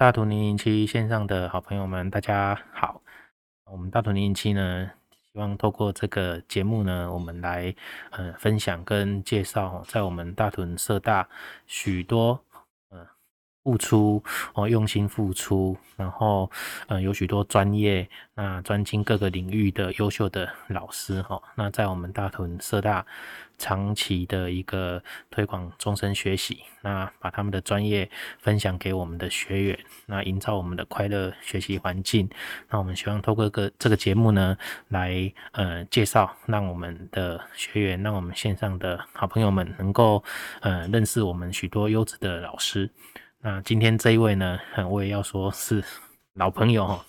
大屯零零七线上的好朋友们，大家好。我们大屯零零七呢，希望透过这个节目呢，我们来呃分享跟介绍，在我们大屯社大许多。付出哦，用心付出，然后呃，有许多专业那专精各个领域的优秀的老师哈。那在我们大屯社大长期的一个推广终身学习，那把他们的专业分享给我们的学员，那营造我们的快乐学习环境。那我们希望透过个这个节目呢，来呃介绍，让我们的学员，让我们线上的好朋友们能够呃认识我们许多优质的老师。那今天这一位呢，我也要说是老朋友哈，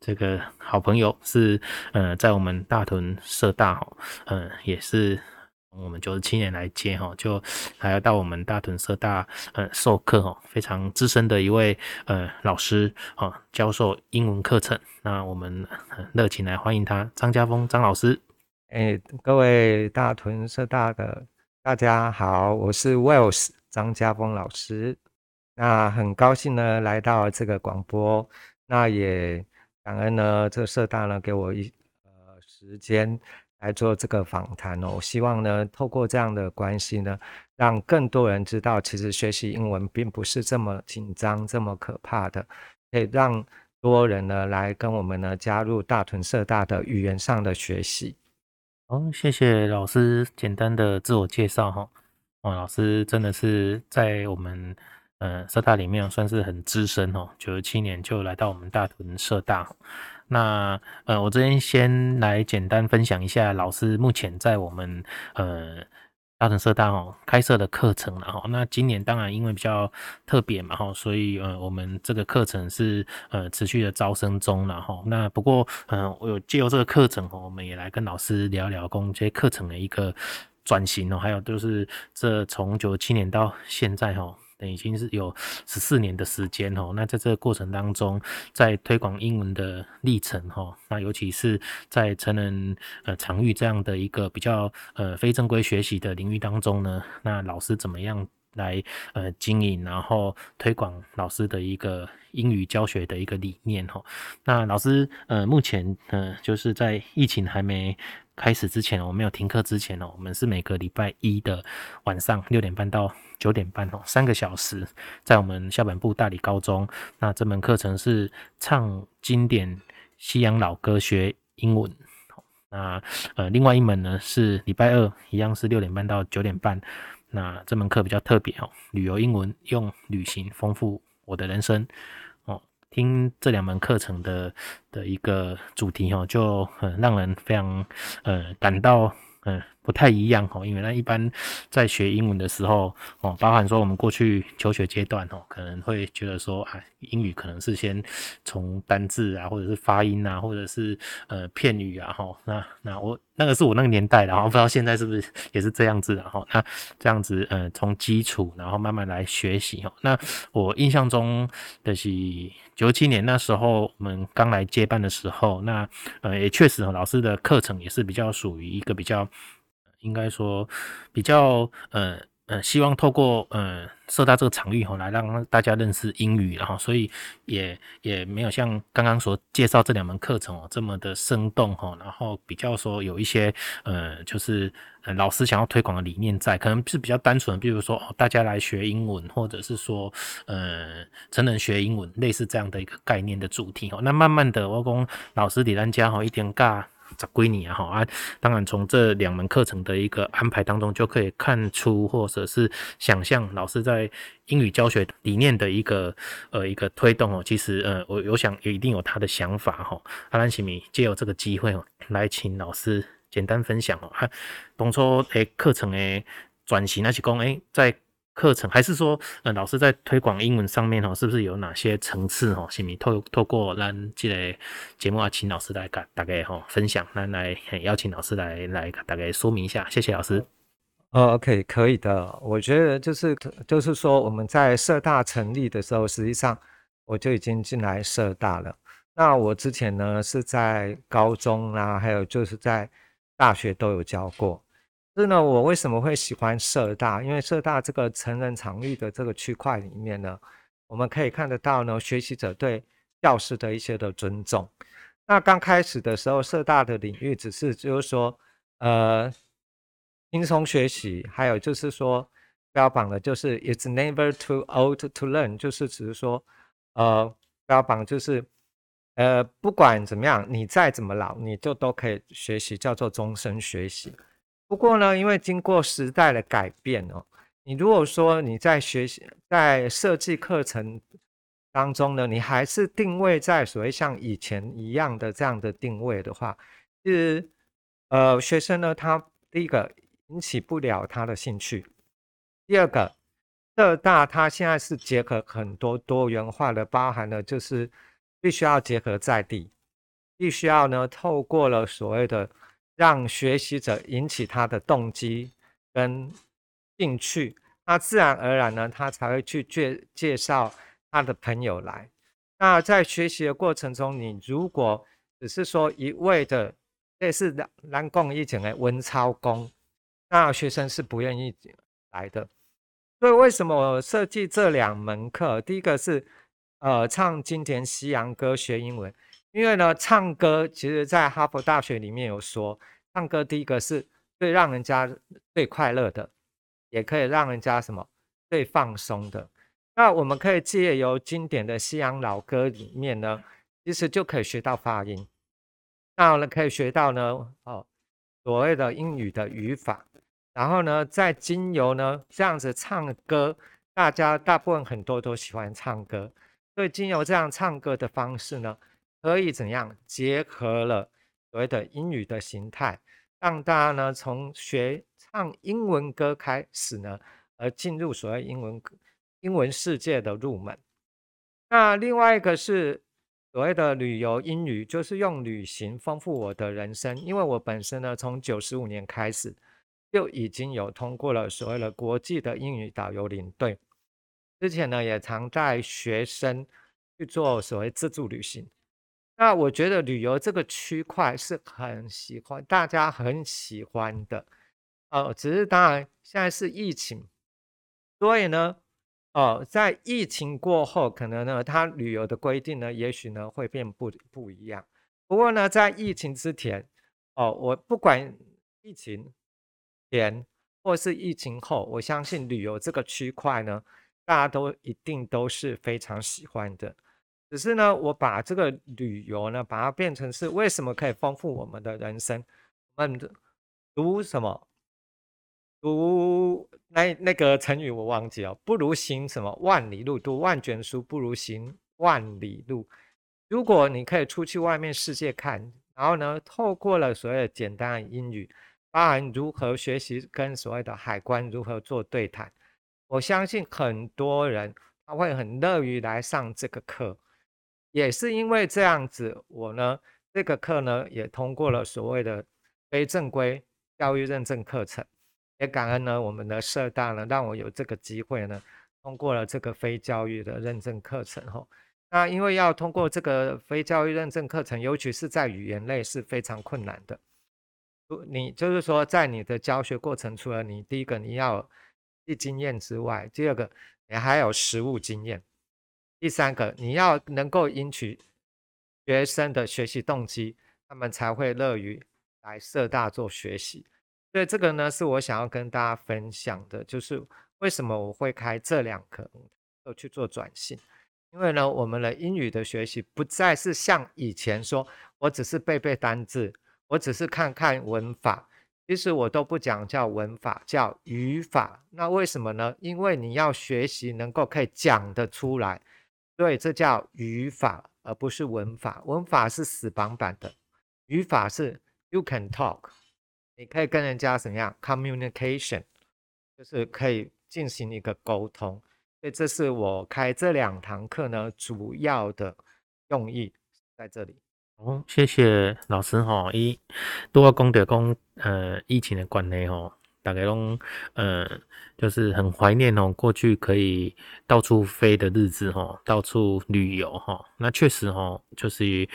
这个好朋友是呃，在我们大屯社大哈，呃，也是我们九十七年来接哈，就还要到我们大屯社大呃授课哈，非常资深的一位呃老师啊，教授英文课程。那我们热情来欢迎他，张家峰张老师。哎，各位大屯社大的大家好，我是 Wells 张家峰老师。那很高兴呢，来到这个广播，那也感恩呢，这个社大呢给我一呃时间来做这个访谈哦。我希望呢，透过这样的关系呢，让更多人知道，其实学习英文并不是这么紧张、这么可怕的，可以让多人呢来跟我们呢加入大屯社大的语言上的学习。好，谢谢老师简单的自我介绍哈。哦，老师真的是在我们。呃，社大里面算是很资深哦，九十七年就来到我们大屯社大。那呃，我这边先来简单分享一下老师目前在我们呃大屯社大哦开设的课程了哈。那今年当然因为比较特别嘛哈，所以呃我们这个课程是呃持续的招生中了哈。那不过呃我有借由这个课程哦，我们也来跟老师聊聊公这些课程的一个转型哦，还有就是这从九十七年到现在哈。已经是有十四年的时间哦，那在这个过程当中，在推广英文的历程哈，那尤其是在成人呃场域这样的一个比较呃非正规学习的领域当中呢，那老师怎么样来呃经营，然后推广老师的一个英语教学的一个理念哈？那老师呃目前呃就是在疫情还没开始之前，我没有停课之前哦，我们是每个礼拜一的晚上六点半到九点半哦，三个小时，在我们校本部大理高中。那这门课程是唱经典西洋老歌学英文。那呃，另外一门呢是礼拜二，一样是六点半到九点半。那这门课比较特别哦，旅游英文，用旅行丰富我的人生。听这两门课程的的一个主题哦，就很让人非常呃感到嗯。呃不太一样哦，因为那一般在学英文的时候哦，包含说我们过去求学阶段哦，可能会觉得说啊，英语可能是先从单字啊，或者是发音啊，或者是呃片语啊哈。那那我那个是我那个年代的，然后不知道现在是不是也是这样子的哈。那这样子呃，从基础然后慢慢来学习哦。那我印象中的是九七年那时候我们刚来接班的时候，那呃也确实老师的课程也是比较属于一个比较。应该说比较呃呃，希望透过呃社大这个场域吼，来让大家认识英语，然后所以也也没有像刚刚所介绍这两门课程哦这么的生动哈，然后比较说有一些呃就是呃老师想要推广的理念在，可能是比较单纯，比如说哦大家来学英文，或者是说呃成人学英文，类似这样的一个概念的主题哦。那慢慢的我讲老师给大家吼一点尬。咋归你啊？哈啊！当然，从这两门课程的一个安排当中，就可以看出，或者是想象老师在英语教学理念的一个呃一个推动哦。其实呃，我有想也一定有他的想法哈。阿兰西米借由这个机会哦，来请老师简单分享哦。哈，当初诶课程诶转型那是讲诶在。课程还是说，呃，老师在推广英文上面哦，是不是有哪些层次哦？是咪透透过咱这个节目啊，请老师来给大概哈分享，来来邀请老师来来大概说明一下，谢谢老师。哦，OK，可以的。我觉得就是就是说，我们在社大成立的时候，实际上我就已经进来社大了。那我之前呢是在高中啊，还有就是在大学都有教过。是呢，我为什么会喜欢社大？因为社大这个成人场域的这个区块里面呢，我们可以看得到呢，学习者对教师的一些的尊重。那刚开始的时候，社大的领域只是就是说，呃，轻松学习，还有就是说，标榜的就是 "It's never too old to learn"，就是只是说，呃，标榜就是，呃，不管怎么样，你再怎么老，你就都可以学习，叫做终身学习。不过呢，因为经过时代的改变哦，你如果说你在学习，在设计课程。当中呢，你还是定位在所谓像以前一样的这样的定位的话，其实呃，学生呢，他第一个引起不了他的兴趣，第二个，浙大它现在是结合很多多元化的，包含了就是必须要结合在地，必须要呢透过了所谓的让学习者引起他的动机跟兴趣，那自然而然呢，他才会去介介绍。他的朋友来，那在学习的过程中，你如果只是说一味的类似蓝蓝共一种的文操工，那学生是不愿意来的。所以为什么我设计这两门课？第一个是呃唱经典西洋歌学英文，因为呢唱歌其实在哈佛大学里面有说，唱歌第一个是最让人家最快乐的，也可以让人家什么最放松的。那我们可以借由经典的西洋老歌里面呢，其实就可以学到发音，那呢可以学到呢哦所谓的英语的语法，然后呢再经由呢这样子唱歌，大家大部分很多都喜欢唱歌，所以经由这样唱歌的方式呢，可以怎样结合了所谓的英语的形态，让大家呢从学唱英文歌开始呢，而进入所谓英文。英文世界的入门，那另外一个是所谓的旅游英语，就是用旅行丰富我的人生。因为我本身呢，从九十五年开始就已经有通过了所谓的国际的英语导游领队，之前呢也常带学生去做所谓自助旅行。那我觉得旅游这个区块是很喜欢，大家很喜欢的。呃，只是当然现在是疫情，所以呢。哦，在疫情过后，可能呢，它旅游的规定呢，也许呢会变不不一样。不过呢，在疫情之前，哦，我不管疫情前或是疫情后，我相信旅游这个区块呢，大家都一定都是非常喜欢的。只是呢，我把这个旅游呢，把它变成是为什么可以丰富我们的人生？我们读什么？读那那个成语我忘记了，不如行什么万里路，读万卷书不如行万里路。如果你可以出去外面世界看，然后呢，透过了所谓的简单的英语，包含如何学习跟所谓的海关如何做对谈，我相信很多人他会很乐于来上这个课。也是因为这样子，我呢这个课呢也通过了所谓的非正规教育认证课程。也感恩呢，我们的社大呢，让我有这个机会呢，通过了这个非教育的认证课程吼。那因为要通过这个非教育认证课程，尤其是在语言类是非常困难的。你就是说，在你的教学过程，除了你第一个你要有经验之外，第二个你还有实务经验，第三个你要能够引起学生的学习动机，他们才会乐于来社大做学习。所以这个呢，是我想要跟大家分享的，就是为什么我会开这两课课去做转型。因为呢，我们的英语的学习不再是像以前说，我只是背背单字，我只是看看文法。其实我都不讲叫文法，叫语法。那为什么呢？因为你要学习能够可以讲得出来，对这叫语法，而不是文法。文法是死板板的，语法是 you can talk。你可以跟人家怎么样？communication 就是可以进行一个沟通，所以这是我开这两堂课呢主要的用意在这里。哦，谢谢老师哈。一多功德功，呃，疫情的关系哈，大概拢呃，就是很怀念哦，过去可以到处飞的日子哈，到处旅游哈。那确实哈，就是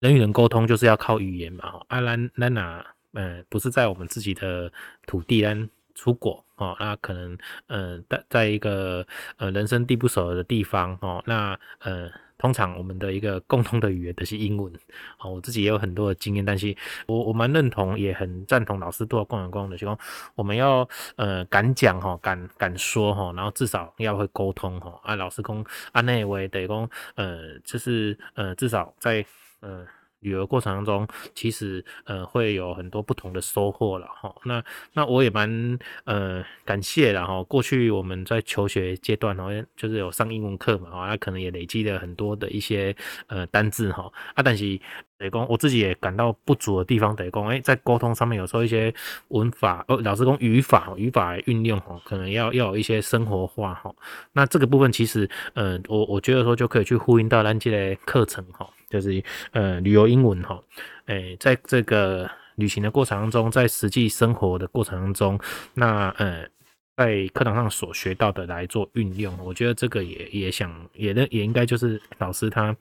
人与人沟通就是要靠语言嘛。啊，咱咱哪？呃，不是在我们自己的土地，但出国哦，那可能呃在在一个呃人生地不熟的地方哦，那呃。通常我们的一个共同的语言都是英文，哦，我自己也有很多的经验，但是我我蛮认同，也很赞同老师都要共有共的情况，我们要呃敢讲哈，敢敢说哈，然后至少要会沟通哈，啊，老师公啊那位得公呃就是呃至少在呃。旅游过程当中，其实呃会有很多不同的收获了哈。那那我也蛮呃感谢然后过去我们在求学阶段哦，就是有上英文课嘛，那可能也累积了很多的一些呃单字哈啊，但是。得讲，我自己也感到不足的地方，得讲，哎，在沟通上面有时候一些文法，哦，老师讲语法，语法运用，哈，可能要要有一些生活化，哈。那这个部分其实，呃，我我觉得说就可以去呼应到咱这个课程，哈，就是呃旅游英文，哈，哎，在这个旅行的过程当中，在实际生活的过程当中，那呃，在课堂上所学到的来做运用，我觉得这个也也想也的也应该就是老师他。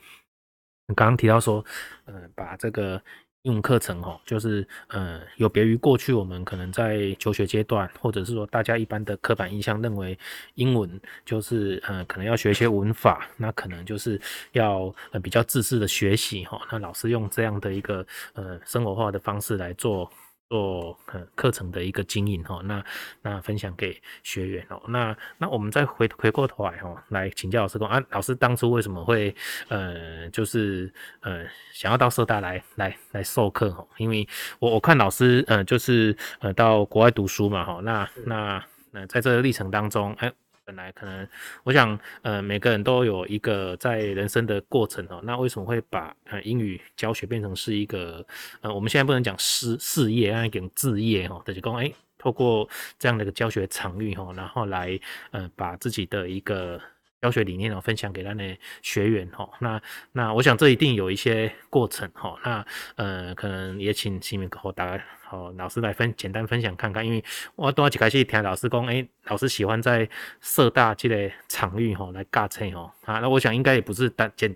刚刚提到说，呃，把这个英文课程哦，就是呃，有别于过去我们可能在求学阶段，或者是说大家一般的刻板印象认为英文就是呃，可能要学一些文法，那可能就是要呃比较自私的学习哈。那老师用这样的一个呃生活化的方式来做。做呃课程的一个经营哈，那那分享给学员哦，那那我们再回回过头来哈，来请教老师说啊，老师当初为什么会呃就是呃想要到社大来来来授课哈？因为我我看老师呃就是呃到国外读书嘛哈，那那那在这个历程当中哎。本来可能，我想，呃，每个人都有一个在人生的过程哦。那为什么会把呃英语教学变成是一个，呃，我们现在不能讲事事业，要讲置业哈，就是讲，哎，透过这样的一个教学场域哈，然后来，呃，把自己的一个。教学理念哦，分享给他的学员哈。那那我想这一定有一些过程哈。那呃，可能也请新民和大家好老师来分简单分享看看，因为我多几开始听老师讲，哎，老师喜欢在社大这个场域哈来教册哦。啊，那我想应该也不是单简。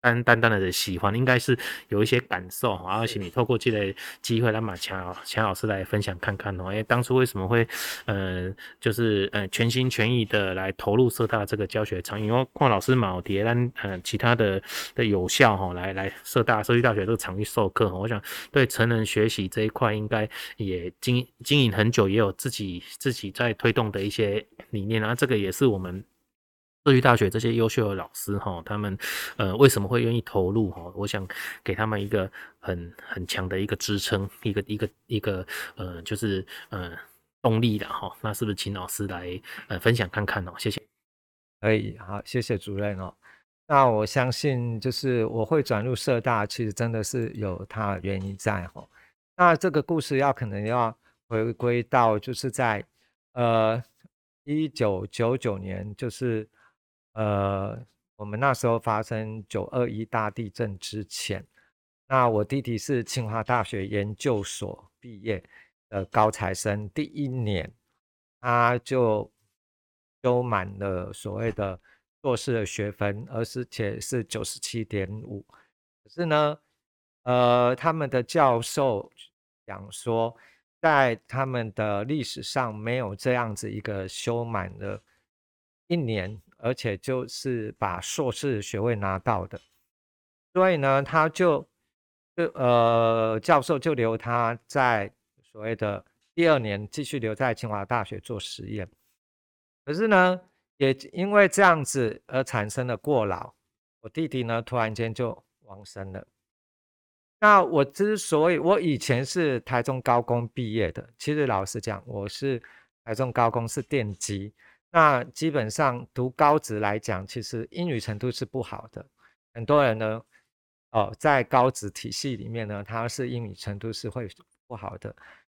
单单单的喜欢，应该是有一些感受，而且你透过这个机会来马强强老师来分享看看哦。哎，当初为什么会，呃，就是呃全心全意的来投入社大这个教学场？因为邝老师嘛，我迭然呃其他的的有效哈，来来社大社区大学这个场域授课，我想对成人学习这一块应该也经经营很久，也有自己自己在推动的一些理念啊，这个也是我们。社区大学这些优秀的老师哈，他们呃为什么会愿意投入哈？我想给他们一个很很强的一个支撑，一个一个一个呃就是呃动力的哈。那是不是请老师来呃分享看看哦？谢谢。可以，好，谢谢主任哦。那我相信就是我会转入社大，其实真的是有它原因在哈。那这个故事要可能要回归到就是在呃一九九九年就是。呃，我们那时候发生九二一大地震之前，那我弟弟是清华大学研究所毕业的高材生，第一年他就修满了所谓的硕士的学分，而且是九十七点五。可是呢，呃，他们的教授讲说，在他们的历史上没有这样子一个修满了一年。而且就是把硕士学位拿到的，所以呢，他就就呃，教授就留他在所谓的第二年继续留在清华大学做实验。可是呢，也因为这样子而产生了过劳，我弟弟呢突然间就往生了。那我之所以我以前是台中高工毕业的，其实老实讲，我是台中高工是电机。那基本上读高职来讲，其实英语程度是不好的。很多人呢，哦，在高职体系里面呢，他是英语程度是会不好的。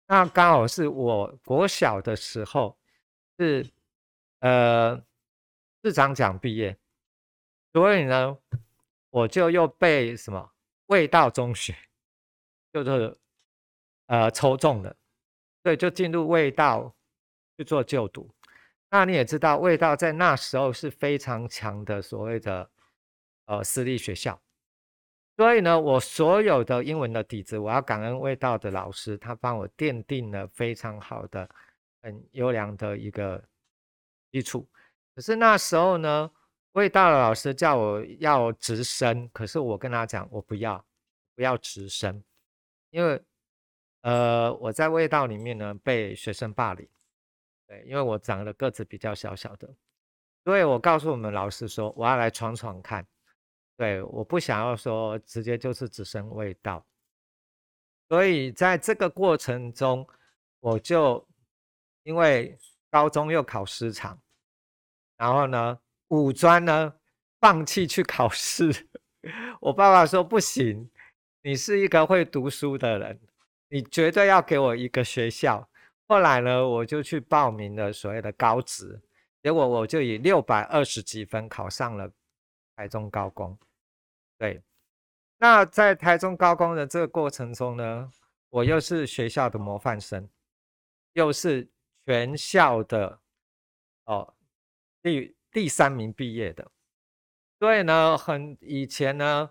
那刚好是我国小的时候是呃市长奖毕业，所以呢，我就又被什么卫道中学就是呃抽中了，对就进入卫道去做就读。那你也知道，味道在那时候是非常强的所谓的呃私立学校，所以呢，我所有的英文的底子，我要感恩味道的老师，他帮我奠定了非常好的很优良的一个基础。可是那时候呢，味道的老师叫我要直升，可是我跟他讲，我不要，不要直升，因为呃，我在味道里面呢被学生霸凌，对，因为我长得个子比较小小的，所以我告诉我们老师说，我要来闯闯看，对，我不想要说直接就是直升味道，所以在这个过程中，我就因为高中又考师场。然后呢，五专呢，放弃去考试。我爸爸说不行，你是一个会读书的人，你绝对要给我一个学校。后来呢，我就去报名了所谓的高职，结果我就以六百二十几分考上了台中高工。对，那在台中高工的这个过程中呢，我又是学校的模范生，又是全校的哦。第第三名毕业的，所以呢，很以前呢，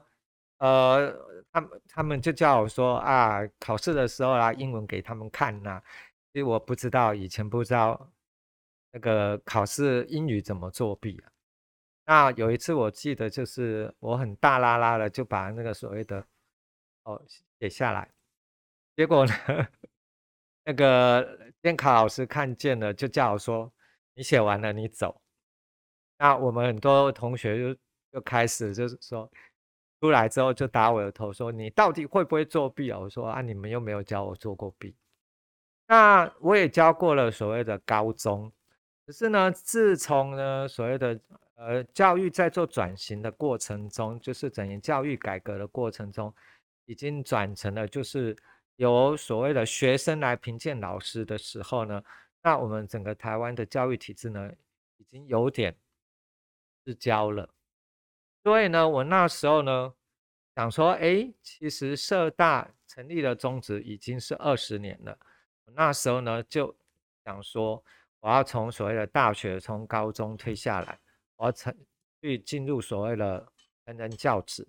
呃，他们他们就叫我说啊，考试的时候啊，英文给他们看呐、其实我不知道，以前不知道那个考试英语怎么作弊啊。那有一次我记得，就是我很大拉拉的就把那个所谓的哦写下来，结果呢，那个监考老师看见了，就叫我说，你写完了，你走。那我们很多同学就就开始就是说，出来之后就打我的头，说你到底会不会作弊啊？我说啊，你们又没有教我做过弊。那我也教过了所谓的高中，可是呢，自从呢所谓的呃教育在做转型的过程中，就是整个教育改革的过程中，已经转成了就是由所谓的学生来评鉴老师的时候呢，那我们整个台湾的教育体制呢，已经有点。是教了，所以呢，我那时候呢想说，哎，其实社大成立的宗旨已经是二十年了。那时候呢就想说，我要从所谓的大学，从高中退下来，我要成去进入所谓的成人教职。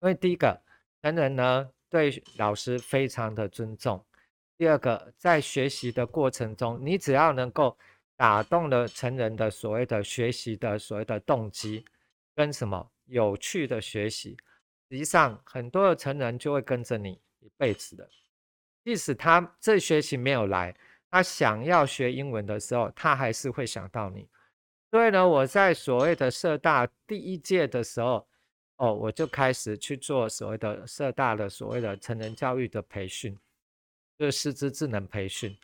因为第一个，成人呢对老师非常的尊重；第二个，在学习的过程中，你只要能够。打动了成人的所谓的学习的所谓的动机，跟什么有趣的学习，实际上很多的成人就会跟着你一辈子的。即使他这学期没有来，他想要学英文的时候，他还是会想到你。所以呢，我在所谓的社大第一届的时候，哦，我就开始去做所谓的社大的所谓的成人教育的培训，就是师资智能培训。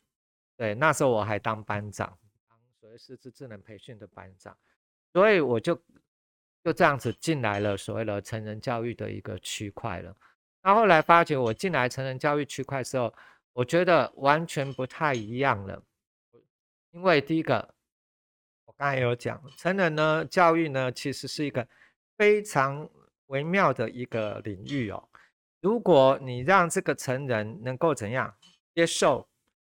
对，那时候我还当班长。当所谓师资智能培训的班长，所以我就就这样子进来了所谓的成人教育的一个区块了。他后来发觉我进来成人教育区块之后，我觉得完全不太一样了。因为第一个，我刚才有讲，成人呢教育呢其实是一个非常微妙的一个领域哦。如果你让这个成人能够怎样接受，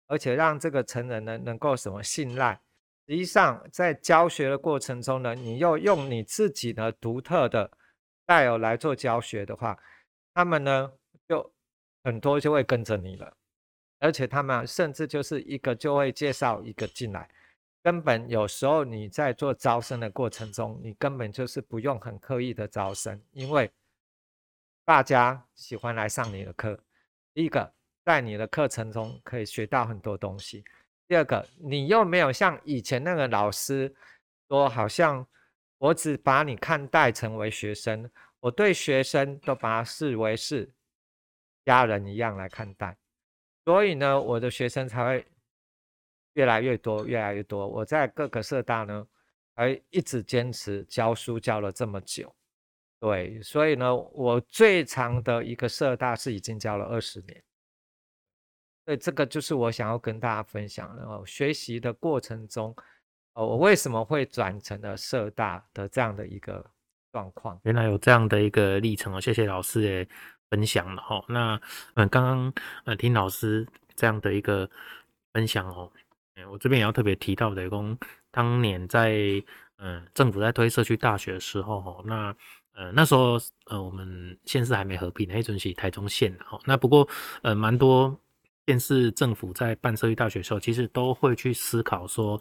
而且让这个成人呢能够什么信赖。实际上，在教学的过程中呢，你又用你自己的独特的带有来做教学的话，他们呢就很多就会跟着你了，而且他们甚至就是一个就会介绍一个进来，根本有时候你在做招生的过程中，你根本就是不用很刻意的招生，因为大家喜欢来上你的课。第一个，在你的课程中可以学到很多东西。第二个，你又没有像以前那个老师说，好像我只把你看待成为学生，我对学生都把他视为是家人一样来看待，所以呢，我的学生才会越来越多，越来越多。我在各个社大呢，还一直坚持教书教了这么久，对，所以呢，我最长的一个社大是已经教了二十年。对，这个就是我想要跟大家分享的哦。学习的过程中，哦，我为什么会转成了社大的这样的一个状况？原来有这样的一个历程哦。谢谢老师的分享了哈。那嗯，刚刚呃听老师这样的一个分享哦，我这边也要特别提到的，说当年在嗯政府在推社区大学的时候哈，那呃那时候呃我们县市还没合并，那阵是台中县哈。那不过呃蛮多。县市政府在办社区大学的时候，其实都会去思考说，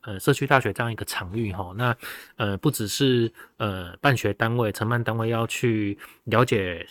呃，社区大学这样一个场域哈，那呃，不只是呃办学单位、承办单位要去了解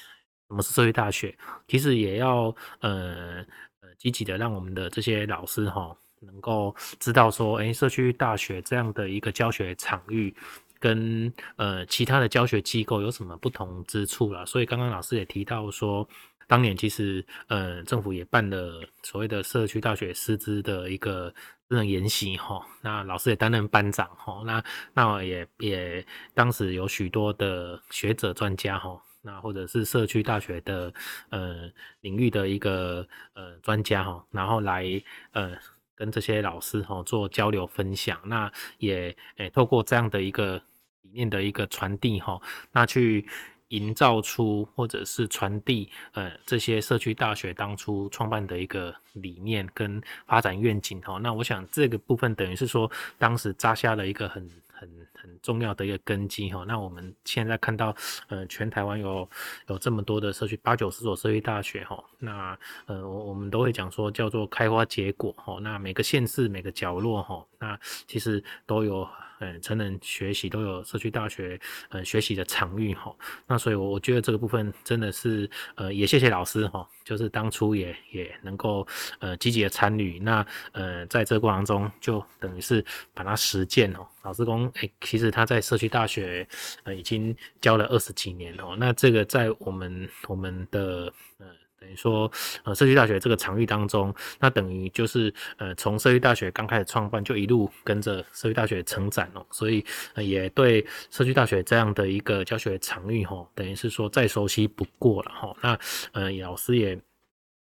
什么是社区大学，其实也要呃呃积极的让我们的这些老师哈，能够知道说，哎，社区大学这样的一个教学场域。跟呃其他的教学机构有什么不同之处啦？所以刚刚老师也提到说，当年其实呃政府也办了所谓的社区大学师资的一个这种研习哈，那老师也担任班长哈，那那也也当时有许多的学者专家哈，那或者是社区大学的呃领域的一个呃专家哈，然后来呃。跟这些老师哈做交流分享，那也诶、欸、透过这样的一个理念的一个传递哈，那去营造出或者是传递呃这些社区大学当初创办的一个理念跟发展愿景哈，那我想这个部分等于是说当时扎下了一个很。很很重要的一个根基哈，那我们现在看到，呃，全台湾有有这么多的社区，八九十所社区大学哈，那呃，我我们都会讲说叫做开花结果哈，那每个县市每个角落哈，那其实都有。嗯，成人学习都有社区大学，呃，学习的场域哈。那所以，我我觉得这个部分真的是，呃，也谢谢老师哈，就是当初也也能够，呃，积极的参与。那，呃，在这个过程中，就等于是把它实践哦。老师说，哎，其实他在社区大学，呃，已经教了二十几年哦。那这个在我们我们的，呃。等于说，呃，社区大学这个场域当中，那等于就是，呃，从社区大学刚开始创办，就一路跟着社区大学成长哦，所以，呃，也对社区大学这样的一个教学场域，哈，等于是说再熟悉不过了，哈。那，呃，老师也，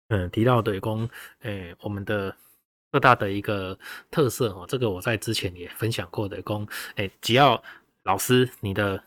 嗯、提到的公，诶、我们的各大的一个特色，哈，这个我在之前也分享过的公，诶、只要老师你的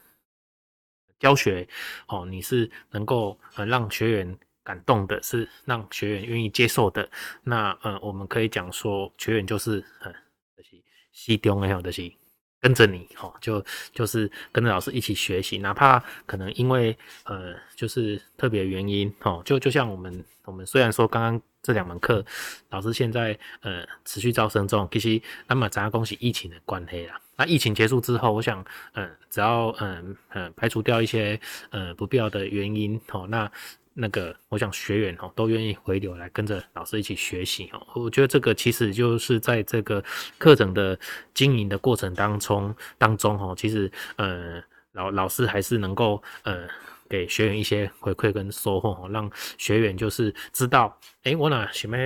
教学，哦，你是能够呃让学员。感动的是让学员愿意接受的，那呃，我们可以讲说，学员就是嗯，就是西中还有就是跟着你哈，就就是跟着老师一起学习，哪怕可能因为呃，就是特别原因哈，就就像我们我们虽然说刚刚这两门课老师现在呃持续招生中，其实那么咱要恭喜疫情的关系啦，那疫情结束之后，我想嗯、只要嗯嗯、排除掉一些呃不必要的原因哈，那。那个，我想学员哦都愿意回流来跟着老师一起学习哦。我觉得这个其实就是在这个课程的经营的过程当中当中哦，其实呃老老师还是能够呃给学员一些回馈跟收获哦，让学员就是知道，诶、我哪什么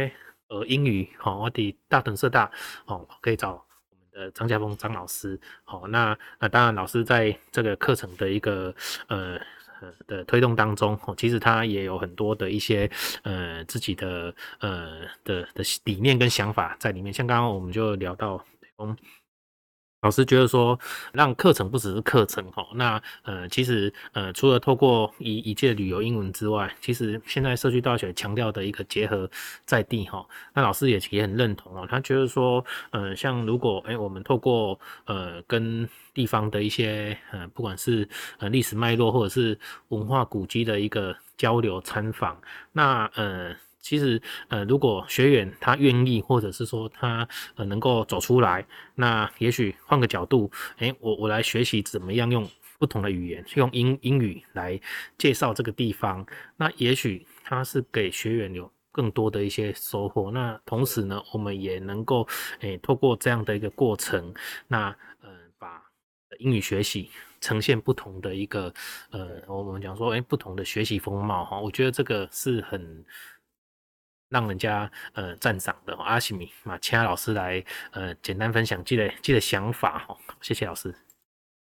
呃英语好，我的大屯社大哦可以找我们的张家峰张老师好。那那当然老师在这个课程的一个呃。的推动当中，其实他也有很多的一些呃自己的呃的的理念跟想法在里面。像刚刚我们就聊到，嗯，老师觉得说，让课程不只是课程哈，那呃其实呃除了透过一一届旅游英文之外，其实现在社区大学强调的一个结合在地哈，那老师也也很认同哦，他觉得说，呃像如果哎、我们透过呃跟地方的一些呃，不管是呃历史脉络或者是文化古迹的一个交流参访，那呃其实呃如果学员他愿意，或者是说他呃能够走出来，那也许换个角度，诶、欸，我我来学习怎么样用不同的语言，用英英语来介绍这个地方，那也许他是给学员有更多的一些收获。那同时呢，我们也能够诶、欸、透过这样的一个过程，那呃，把英语学习呈现不同的一个呃，我们讲说，哎，不同的学习风貌哈，我觉得这个是很让人家呃赞赏的。阿西米马其他老师来呃简单分享这个这个想法哈，谢谢老师。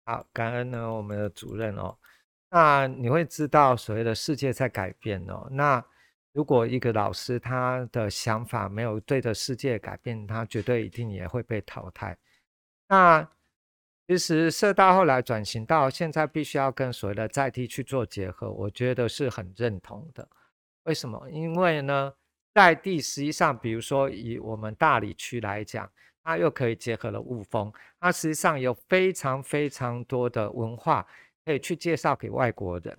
好，感恩呢我们的主任哦。那你会知道所谓的世界在改变哦。那如果一个老师他的想法没有对着世界改变，他绝对一定也会被淘汰。那其实社大后来转型到现在，必须要跟所谓的在地去做结合，我觉得是很认同的。为什么？因为呢，在地实际上，比如说以我们大理区来讲，它又可以结合了雾峰，它实际上有非常非常多的文化可以去介绍给外国人。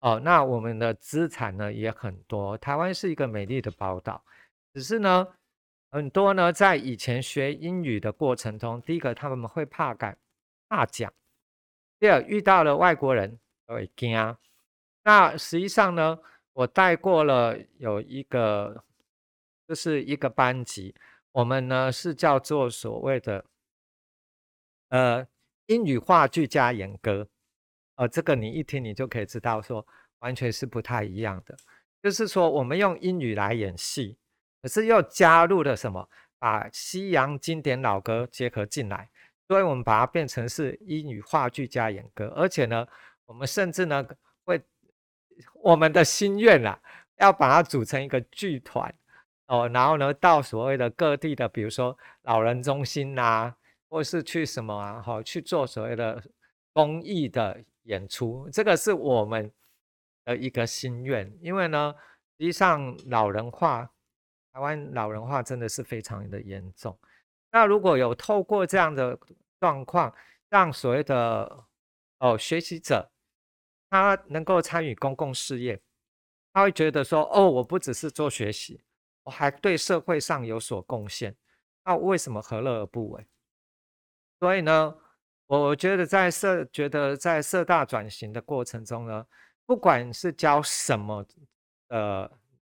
哦，那我们的资产呢也很多。台湾是一个美丽的宝岛，只是呢，很多呢在以前学英语的过程中，第一个他们会怕改、怕讲；第二遇到了外国人都会惊。那实际上呢，我带过了有一个，就是一个班级，我们呢是叫做所谓的呃英语话剧加演歌。呃，这个你一听你就可以知道说，完全是不太一样的。就是说，我们用英语来演戏，可是又加入了什么？把西洋经典老歌结合进来，所以我们把它变成是英语话剧加演歌。而且呢，我们甚至呢会，我们的心愿啦，要把它组成一个剧团哦，然后呢到所谓的各地的，比如说老人中心呐、或是去什么啊，哈，去做所谓的公益的演出。这个是我们。的一个心愿，因为呢，实际上老人化，台湾老人化真的是非常的严重。那如果有透过这样的状况，让所谓的哦学习者，他能够参与公共事业，他会觉得说，哦，我不只是做学习，我还对社会上有所贡献。那为什么何乐而不为？所以呢，我觉得在社，觉得在社大转型的过程中呢。不管是教什么的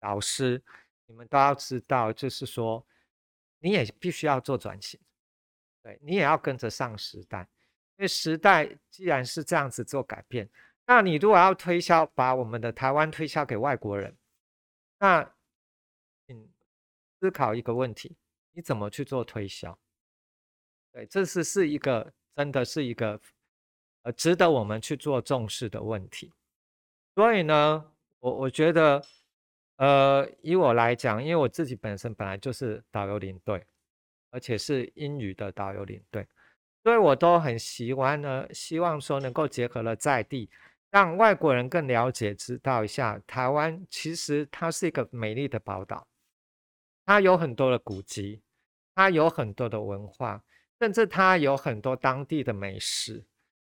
老师，你们都要知道，就是说，你也必须要做转型，对，你也要跟着上时代，因为时代既然是这样子做改变，那你如果要推销，把我们的台湾推销给外国人，那，请思考一个问题，你怎么去做推销？对，这是是一个真的是一个呃值得我们去做重视的问题。所以呢，我我觉得，呃，以我来讲，因为我自己本身本来就是导游领队，而且是英语的导游领队，所以我都很喜欢呢，希望说能够结合了在地，让外国人更了解、知道一下台湾，其实它是一个美丽的宝岛，它有很多的古迹，它有很多的文化，甚至它有很多当地的美食，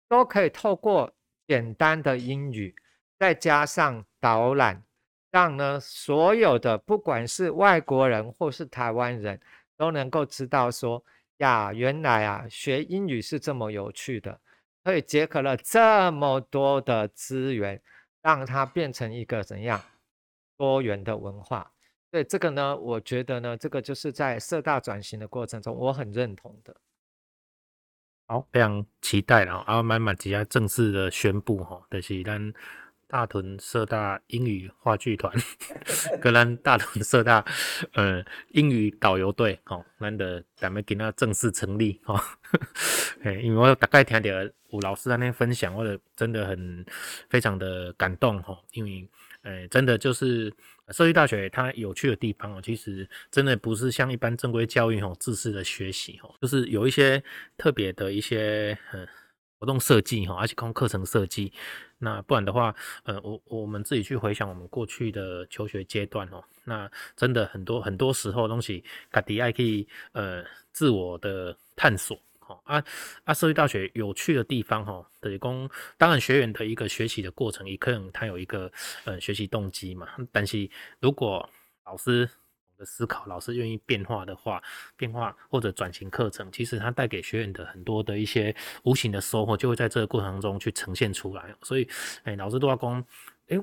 都可以透过简单的英语。再加上导览，让呢所有的不管是外国人或是台湾人都能够知道说呀，原来啊学英语是这么有趣的，可以结合了这么多的资源，让它变成一个怎样多元的文化。对这个呢，我觉得呢，这个就是在社大转型的过程中，我很认同的。好，非常期待了啊，慢慢即将正式的宣布哈，就是咱。大屯社大英语话剧团，跟咱大屯社大呃英语导游队，吼，咱的咱们给他正式成立，吼，哎，因为我大概听到吴老师在那分享，我的真的很非常的感动，吼，因为，呃，真的就是社区大学它有趣的地方哦，其实真的不是像一般正规教育吼，知识的学习吼，就是有一些特别的一些呃活动设计哈，而且空课程设计。那不然的话，呃，我我们自己去回想我们过去的求学阶段哦，那真的很多很多时候东西，家己爱可以呃自我的探索，哈啊啊，社会大学有趣的地方哈，等于讲，当然学员的一个学习的过程，也可能他有一个呃学习动机嘛，但是如果老师。思考，老师愿意变化的话，变化或者转型课程，其实它带给学员的很多的一些无形的收获，就会在这个过程中去呈现出来。所以，哎、老师都要讲，哎、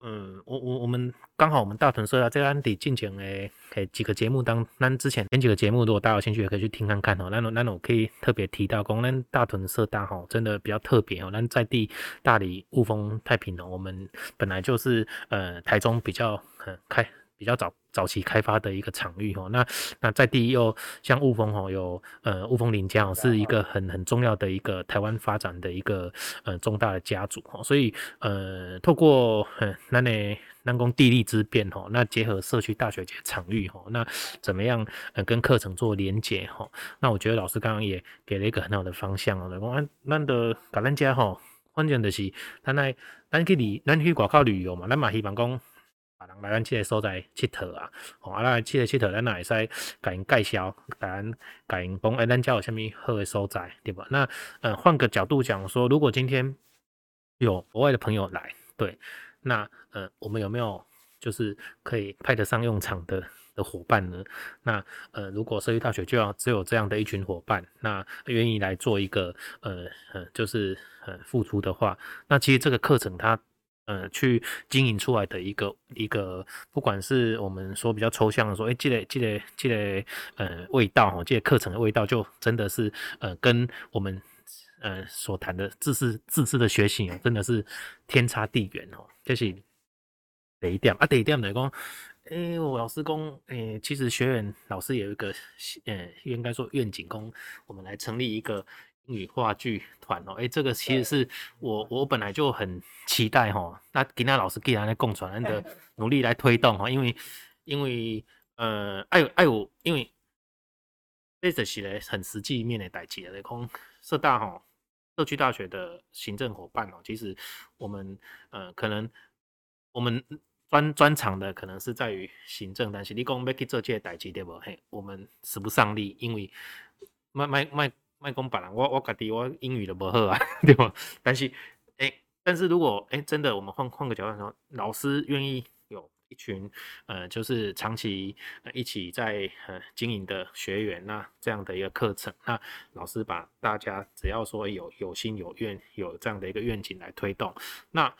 嗯，我我我们刚好我们大屯社大在安迪进行诶，诶几个节目当，那之前前几个节目，如果大家有兴趣，也可以去听看看哦。那那我可以特别提到，讲咱大屯社大哈，真的比较特别哦。咱在地大里雾峰太平哦，我们本来就是呃台中比较很、开。比较早早期开发的一个场域哦，那那在地又像雾峰哦，有呃雾峰林家哦，是一个很很重要的一个台湾发展的一个呃重大的家族哦，所以呃透过呃那呢南宫地利之变吼，那结合社区大学节场域吼，那怎么样呃跟课程做连结吼？那我觉得老师刚刚也给了一个很好的方向哦，我们咱的甲咱家吼，关键就是咱来咱去旅咱去外口旅游嘛，咱嘛希望讲。人来咱这个所在佚佗啊，吼，啊，来这个佚佗，咱也会使甲因介绍，甲因甲因讲，哎，咱家有啥物好的所在，对吧？那，呃，换个角度讲说，如果今天有国外的朋友来，对，那，呃，我们有没有就是可以派得上用场的的伙伴呢？那呃，如果社区大学就要只有这样的一群伙伴，那愿意来做一个呃呃，就是呃付出的话，那其实这个课程它呃去经营出来的一个一个，不管是我们说比较抽象的说，哎、欸，这个这个这个呃味道哈，这些课程的味道就真的是呃跟我们呃所谈的知识知识的学习哦，真的是天差地远哦，就是得一点啊，得一点来讲。哎、欸，我老师讲，哎、欸，其实学员老师有一个，呃、应该说愿景，讲我们来成立一个语话剧团哦。哎、欸，这个其实是我我本来就很期待哈。那吉娜老师既然来共传的努力来推动哈，因为因为呃，爱爱我，因为这只是咧很实际面的代志来讲，社大哈社区大学的行政伙伴哦，其实我们呃可能我们。专专长的可能是在于行政，但是你讲要去做这些代志对不？嘿，我们使不上力，因为卖卖卖卖讲别人，我我家己我英语都不好啊，对吧？但是哎、但是如果哎、真的，我们换换个角度说，老师愿意有一群呃，就是长期一起在呃经营的学员，那这样的一个课程，那老师把大家只要说有有心有愿有这样的一个愿景来推动，那。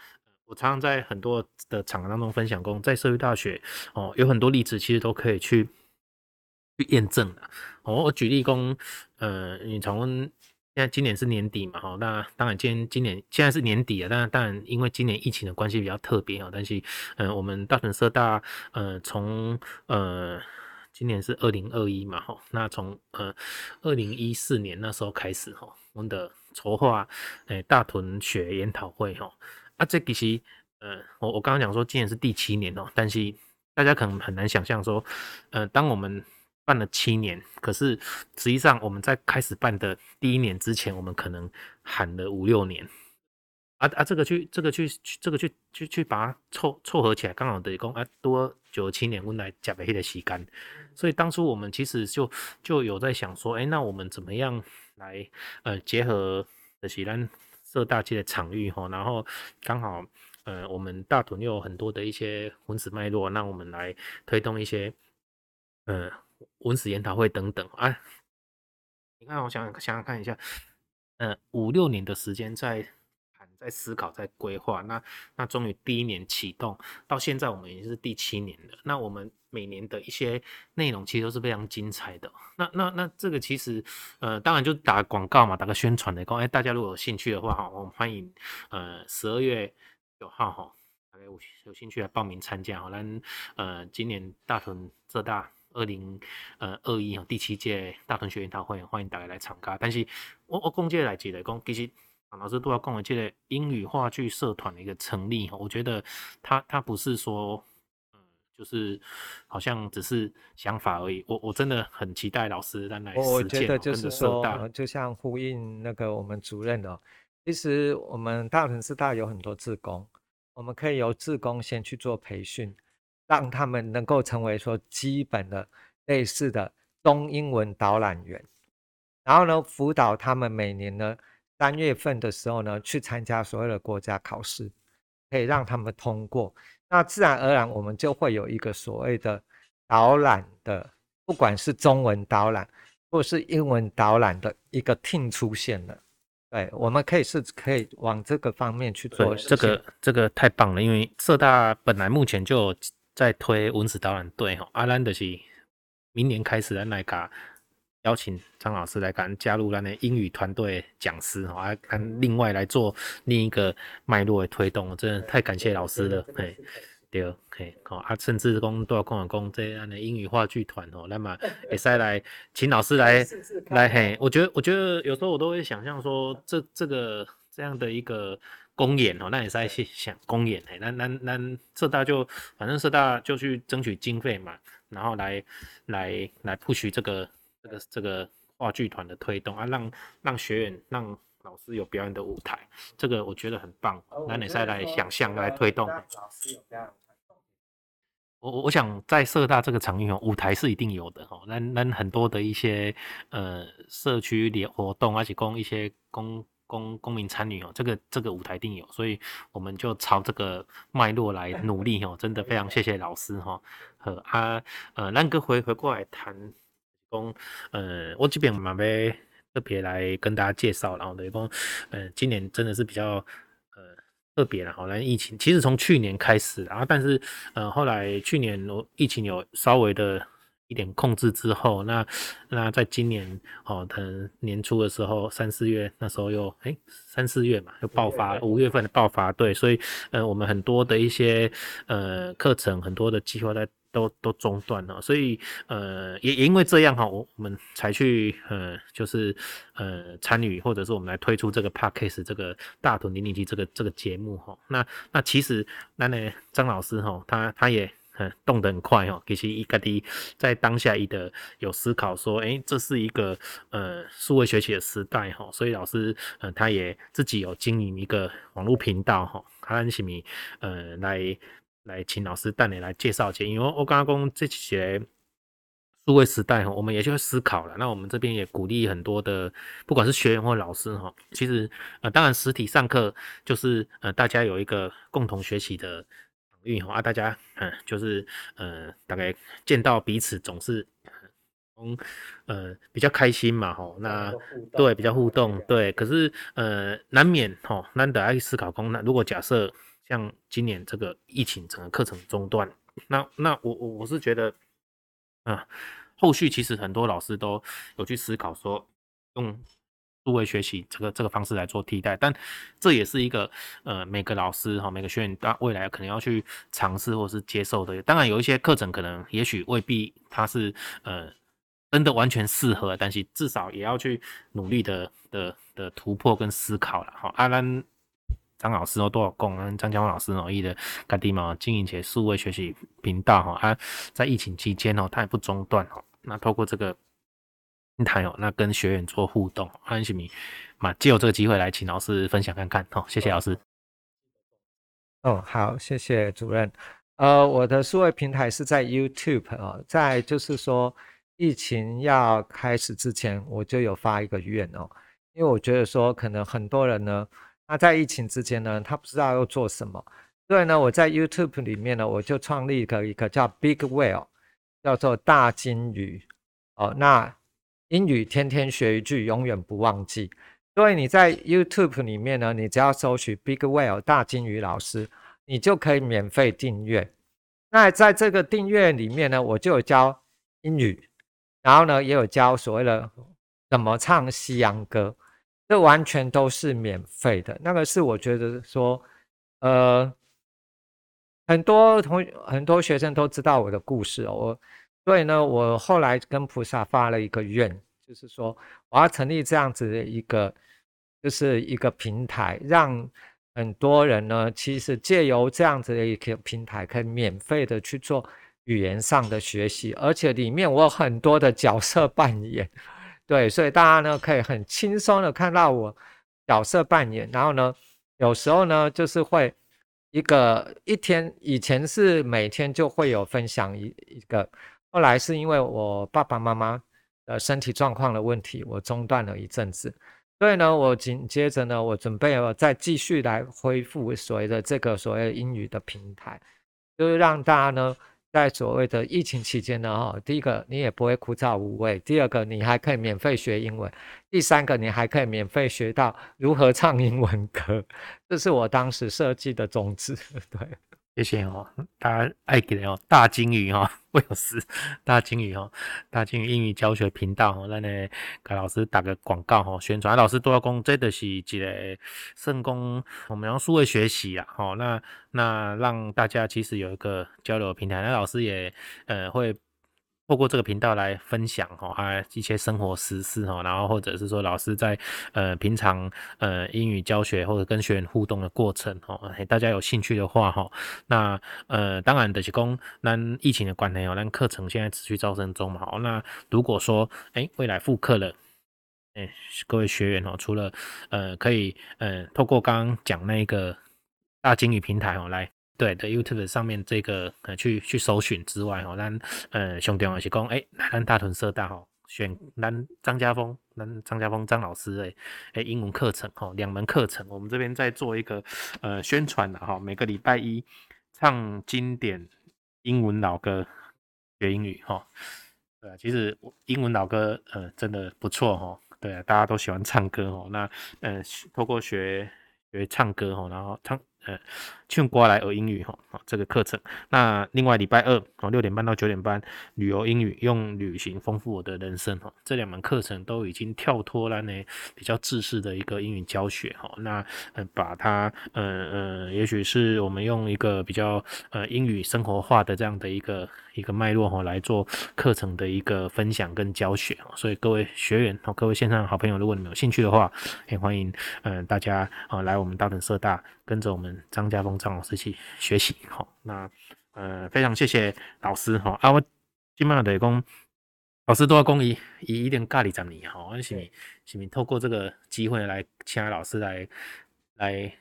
我常常在很多的场合当中分享过，在社会大学哦，有很多例子其实都可以去去验证的。哦，我举例供，呃，你从现在今年是年底嘛，哈，那当然今年今年现在是年底了，但当然因为今年疫情的关系比较特别啊，但是嗯、呃，我们大屯社大呃从呃今年是二零二一嘛，哈，那从呃二零一四年那时候开始哈，我们的筹划诶大屯学研讨会哈。啊，这其实，呃，我我刚刚讲说今年是第七年哦，但是大家可能很难想象说，呃，当我们办了七年，可是实际上我们在开始办的第一年之前，我们可能喊了五六年，啊啊，这个去这个去这个去去去把它凑凑合起来，刚好等于讲啊多九七年我们来加倍的时间，所以当初我们其实就就有在想说，哎，那我们怎么样来呃结合的是咱。社大界的场域哈，然后刚好呃，我们大屯又有很多的一些文史脉络，那我们来推动一些呃文史研讨会等等啊。你看，我想想想看一下，呃，五六年的时间在。在思考，在规划，那那终于第一年启动，到现在我们已经是第七年了。那我们每年的一些内容其实都是非常精彩的。那那那这个其实，呃，当然就打广告嘛，打个宣传的，讲，哎，大家如果有兴趣的话，哈，我们欢迎，呃，十二月九号，哈，大家有有兴趣来报名参加，哈，咱呃，今年大屯浙大二零呃二一啊第七届大屯学研讨会，欢迎大家来参加。但是我我公介来记来讲，其实。老师都要跟我记得英语话剧社团的一个成立，我觉得他他不是说，嗯，就是好像只是想法而已。我我真的很期待老师来实践。我觉得就是说，就像呼应那个我们主任的，其实我们大屯师大有很多志工，我们可以由志工先去做培训，让他们能够成为说基本的类似的中英文导览员，然后呢，辅导他们每年呢。三月份的时候呢，去参加所有的国家考试，可以让他们通过。那自然而然，我们就会有一个所谓的导览的，不管是中文导览或是英文导览的一个 team 出现了。对，我们可以是可以往这个方面去做。这个这个太棒了，因为浙大本来目前就在推文史导览队吼，阿兰就是明年开始来那个。邀请张老师来赶加入咱的英语团队讲师哈，啊，另外来做另一个脉络的推动，真的太感谢老师了，嘿，对，嘿，好啊，甚至讲都要讲讲讲这样的英语话剧团哦，那么也再来 请老师来来嘿，我觉得我觉得有时候我都会想象说，这这个这样的一个公演哦，那也是在想公演嘿，那那那社大就反正社大就去争取经费嘛，然后来来来 push 这个。这个这个话剧团的推动啊，让让学员、让老师有表演的舞台，这个我觉得很棒。那你再来想象来推动。我我我想在社大这个场域哦，舞台是一定有的哦。那那很多的一些呃社区联活动，而且供一些公公公民参与哦，这个这个舞台一定有，所以我们就朝这个脉络来 努力哦。真的非常谢谢老师哈。和啊呃，咱个回回过来谈，讲呃，我这边嘛要特别来跟大家介绍，然后等于讲呃，今年真的是比较呃特别了，好，那疫情其实从去年开始然啊，但是呃后来去年疫情有稍微的。一点控制之后，那那在今年哦，可能年初的时候，三四月那时候又哎、欸、三四月嘛，又爆发，五月份的爆发，对，所以呃我们很多的一些呃课程，很多的计划在都都中断了，所以呃也也因为这样哈，我我们才去呃就是呃参与，或者是我们来推出这个 Podcast 这个大屯零零七这个这个节目哈，那那其实那呢张老师哈，他他也。动得很快哦。其实一个的在当下一的有思考说，诶、欸，这是一个呃数位学习的时代哈，所以老师呃他也自己有经营一个网络频道哈，他是米呃来来请老师带你来介绍一下，因为我刚刚讲这些数位时代哈，我们也就会思考了。那我们这边也鼓励很多的，不管是学员或老师哈，其实呃当然实体上课就是呃大家有一个共同学习的。啊，大家嗯，就是呃，大概见到彼此总是嗯呃比较开心嘛吼，那对比较互动对，可是呃难免吼难得爱思考空，那如果假设像今年这个疫情整个课程中断，那那我我我是觉得啊，后续其实很多老师都有去思考说用。数位学习这个这个方式来做替代，但这也是一个呃每个老师哈每个学员他未来可能要去尝试或是接受的。当然有一些课程可能也许未必它是呃真的完全适合，但是至少也要去努力的的的突破跟思考了哈。阿兰张老师哦多少贡，张江老师哦一的嘎地嘛经营起数位学习频道哈，啊在疫情期间哦他也不中断哦，那透过这个。谈哦，那跟学员做互动，欢迎你嘛，借由这个机会来请老师分享看看哦，谢谢老师。哦，好，谢谢主任。呃，我的数位平台是在 YouTube 哦，在就是说疫情要开始之前，我就有发一个愿哦，因为我觉得说可能很多人呢，他在疫情之间呢，他不知道要做什么，所以呢，我在 YouTube 里面呢，我就创立一个一个叫 Big Whale，叫做大鲸鱼哦，那。英语天天学一句，永远不忘记。所以你在 YouTube 里面呢，你只要搜取 Big Whale 大鲸鱼老师，你就可以免费订阅。那在这个订阅里面呢，我就有教英语，然后呢，也有教所谓的怎么唱西洋歌，这完全都是免费的。那个是我觉得说，呃，很多同很多学生都知道我的故事，我。所以呢，我后来跟菩萨发了一个愿，就是说我要成立这样子的一个，就是一个平台，让很多人呢，其实借由这样子的一个平台，可以免费的去做语言上的学习，而且里面我有很多的角色扮演，对，所以大家呢可以很轻松的看到我角色扮演，然后呢，有时候呢就是会一个一天，以前是每天就会有分享一一个。后来是因为我爸爸妈妈的身体状况的问题，我中断了一阵子，所以呢，我紧接着呢，我准备要再继续来恢复所谓的这个所谓英语的平台，就是让大家呢，在所谓的疫情期间呢，哈，第一个你也不会枯燥无味，第二个你还可以免费学英文，第三个你还可以免费学到如何唱英文歌，这是我当时设计的宗旨，对。谢谢哦，大家爱给的哦，大鲸鱼哈，威尔斯大鲸鱼哦，大鲸鱼英语教学频道哈，那呢给老师打个广告哦，宣传老师都要讲，这的是一个圣功，我们用数位学习啊，哈，那那让大家其实有一个交流平台，那老师也呃会。透过这个频道来分享哈，啊一些生活时事哈，然后或者是说老师在呃平常呃英语教学或者跟学员互动的过程哈，大家有兴趣的话哈，那呃当然的是讲，那疫情的关系哦，那课程现在持续招生中嘛，好，那如果说哎未来复课了，哎各位学员哦，除了呃可以呃透过刚刚讲那个大鲸鱼平台哦来。对的，YouTube 上面这个呃去去搜寻之外，吼，咱呃兄弟也是讲，诶，咱大屯社大吼，选咱张家峰那张家峰张老师诶诶英文课程哈，两门课程，我们这边在做一个呃宣传的哈，每个礼拜一唱经典英文老歌学英语哈，对啊，其实英文老歌呃真的不错哈，对啊，大家都喜欢唱歌哦，那呃透过学学唱歌哈，然后唱。呃，劝过来学英语哈，这个课程。那另外礼拜二哦，六点半到九点半，旅游英语，用旅行丰富我的人生哈。这两门课程都已经跳脱了呢比较制式的一个英语教学哈。那呃，把它呃呃，也许是我们用一个比较呃英语生活化的这样的一个一个脉络哈来做课程的一个分享跟教学。所以各位学员和各位线上好朋友，如果你们有兴趣的话，也欢迎嗯、呃、大家啊来我们大屯社大跟着我们。张家峰张老师去学习，好，那呃非常谢谢老师哈啊，我今麦的讲老师都要讲伊伊一定教你十年哈，我是是是透过这个机会来请老师来来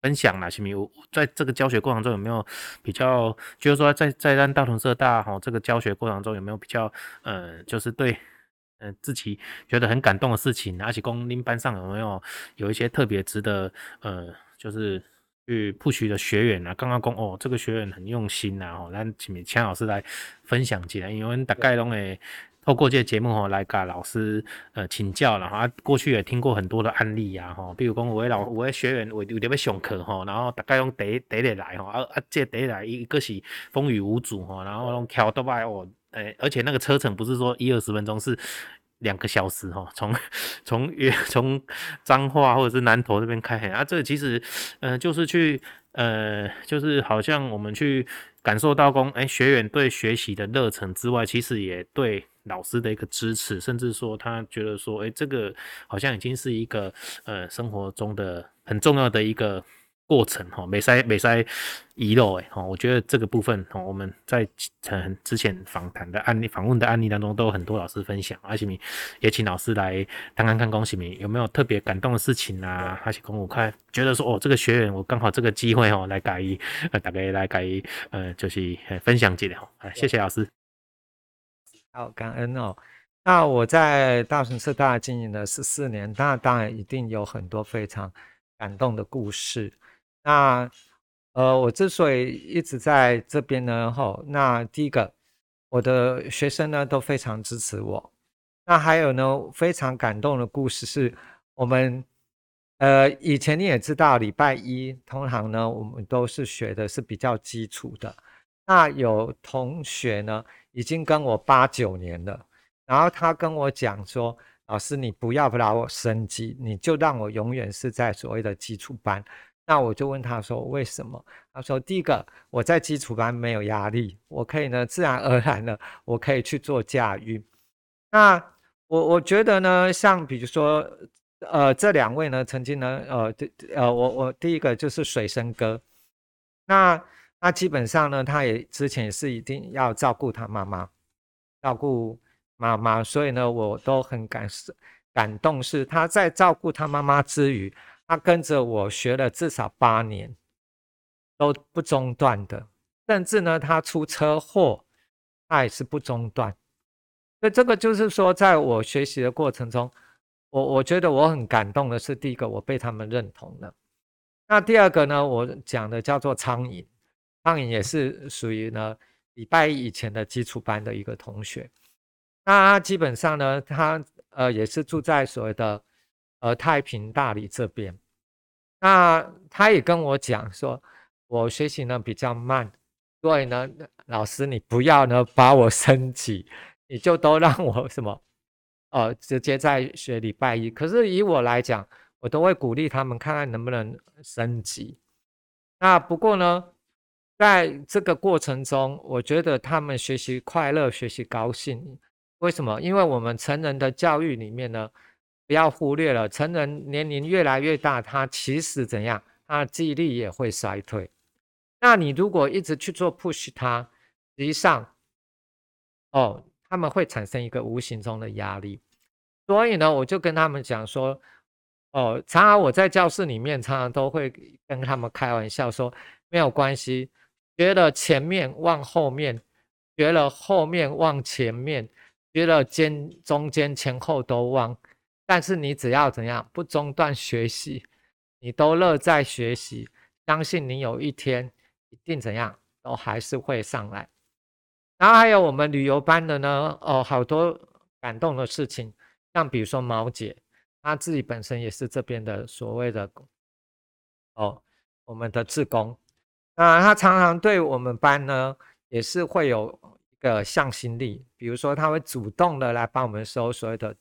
分享啦，是咪？在这个教学过程中有没有比较，就是说在在咱大同社大哈这个教学过程中有没有比较呃，就是对嗯、呃、自己觉得很感动的事情，而且公您班上有没有有一些特别值得呃，就是。去 push 的学员啊，刚刚讲哦，这个学员很用心呐，吼，咱请请老师来分享起来，因为大概拢会透过这个节目吼来甲老师呃请教了哈，过去也听过很多的案例啊，吼，比如讲我的老我的学员我有点要上课吼，然后大概用第第一日来吼，啊啊这第一来一个是风雨无阻吼，然后拢跳都拜哦，诶，而且那个车程不是说一二十分钟是。两个小时哈，从 从 从彰化或者是南投这边开啊，这其实呃就是去呃就是好像我们去感受到工哎学员对学习的热忱之外，其实也对老师的一个支持，甚至说他觉得说哎这个好像已经是一个呃生活中的很重要的一个。过程哈，没塞没塞遗漏哎哈，我觉得这个部分哈，我们在之前访谈的案例、访问的案例当中，都有很多老师分享。阿西米也请老师来谈谈看，恭喜你有没有特别感动的事情啊？阿西公我看觉得说哦，这个学员我刚好这个机会哦，来改呃，大概来改呃，就是分享几条。谢谢老师。好，感恩哦。那我在大城市大经营了十四年，那当然一定有很多非常感动的故事。那，呃，我之所以一直在这边呢，吼，那第一个，我的学生呢都非常支持我。那还有呢，非常感动的故事是，我们，呃，以前你也知道，礼拜一通常呢，我们都是学的是比较基础的。那有同学呢，已经跟我八九年了，然后他跟我讲说，老师，你不要让我升级，你就让我永远是在所谓的基础班。那我就问他说为什么？他说第一个我在基础班没有压力，我可以呢自然而然的我可以去做驾驭。那我我觉得呢，像比如说呃这两位呢曾经呢呃呃我我第一个就是水生哥，那那基本上呢他也之前也是一定要照顾他妈妈，照顾妈妈，所以呢我都很感感动，是他在照顾他妈妈之余。他跟着我学了至少八年，都不中断的。甚至呢，他出车祸，他也是不中断。所以这个就是说，在我学习的过程中，我我觉得我很感动的是，第一个我被他们认同了。那第二个呢，我讲的叫做苍蝇，苍蝇也是属于呢礼拜一以前的基础班的一个同学。那他基本上呢，他呃也是住在所谓的呃太平大理这边。那他也跟我讲说，我学习呢比较慢，所以呢，老师你不要呢把我升级，你就都让我什么，呃，直接在学礼拜一。可是以我来讲，我都会鼓励他们看看能不能升级。那不过呢，在这个过程中，我觉得他们学习快乐，学习高兴。为什么？因为我们成人的教育里面呢。不要忽略了，成人年龄越来越大，他其实怎样？他的记忆力也会衰退。那你如果一直去做 push 他，实际上，哦，他们会产生一个无形中的压力。所以呢，我就跟他们讲说，哦，常常我在教室里面，常常都会跟他们开玩笑说，没有关系，学了前面忘后面，学了后面忘前面，学了间中间前后都忘。但是你只要怎样不中断学习，你都乐在学习，相信你有一天一定怎样都还是会上来。然后还有我们旅游班的呢，哦，好多感动的事情，像比如说毛姐，她自己本身也是这边的所谓的哦，我们的志工，那她常常对我们班呢也是会有一个向心力，比如说她会主动的来帮我们收所谓的。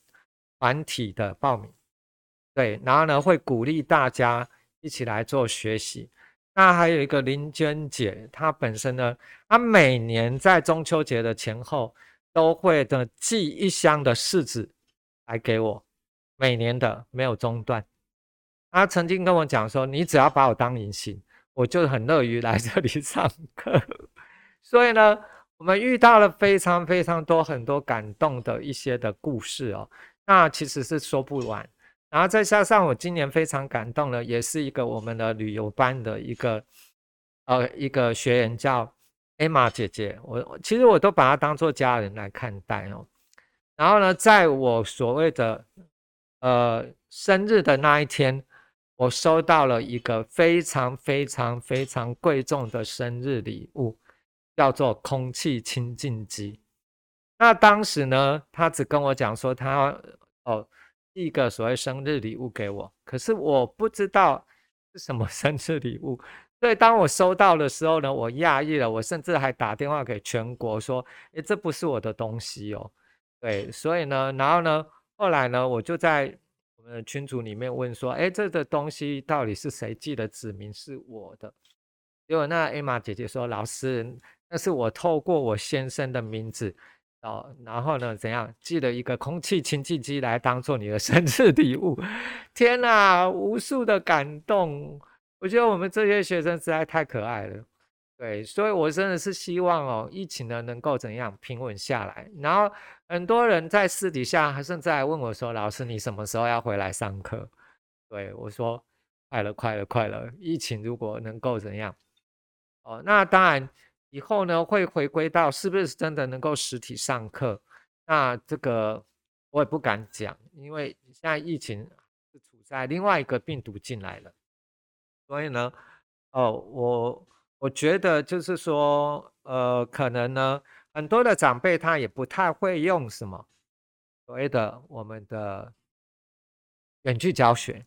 团体的报名，对，然后呢会鼓励大家一起来做学习。那还有一个林娟姐，她本身呢，她每年在中秋节的前后都会的寄一箱的柿子来给我，每年的没有中断。她曾经跟我讲说：“你只要把我当隐形，我就很乐于来这里 上课。”所以呢，我们遇到了非常非常多很多感动的一些的故事哦。那其实是说不完，然后再加上我今年非常感动的，也是一个我们的旅游班的一个呃一个学员叫 Emma 姐姐，我其实我都把她当做家人来看待哦。然后呢，在我所谓的呃生日的那一天，我收到了一个非常非常非常贵重的生日礼物，叫做空气清净机。那当时呢，他只跟我讲说他哦寄个所谓生日礼物给我，可是我不知道是什么 生日礼物，所以当我收到的时候呢，我讶异了，我甚至还打电话给全国说，诶，这不是我的东西哦，对，所以呢，然后呢，后来呢，我就在我们的群组里面问说，诶，这个东西到底是谁寄的？指明是我的，结果那艾玛姐姐说，老师，那是我透过我先生的名字。哦，然后呢？怎样寄了一个空气清净机来当做你的生日礼物？天哪，无数的感动！我觉得我们这些学生实在太可爱了。对，所以我真的是希望哦，疫情呢能够怎样平稳下来。然后很多人在私底下还甚至还问我说：“老师，你什么时候要回来上课？”对，我说：“快了，快了，快了！疫情如果能够怎样？哦，那当然。”以后呢，会回归到是不是真的能够实体上课？那这个我也不敢讲，因为现在疫情是处在另外一个病毒进来了，所以呢，哦，我我觉得就是说，呃，可能呢，很多的长辈他也不太会用什么所谓的我们的远距教学，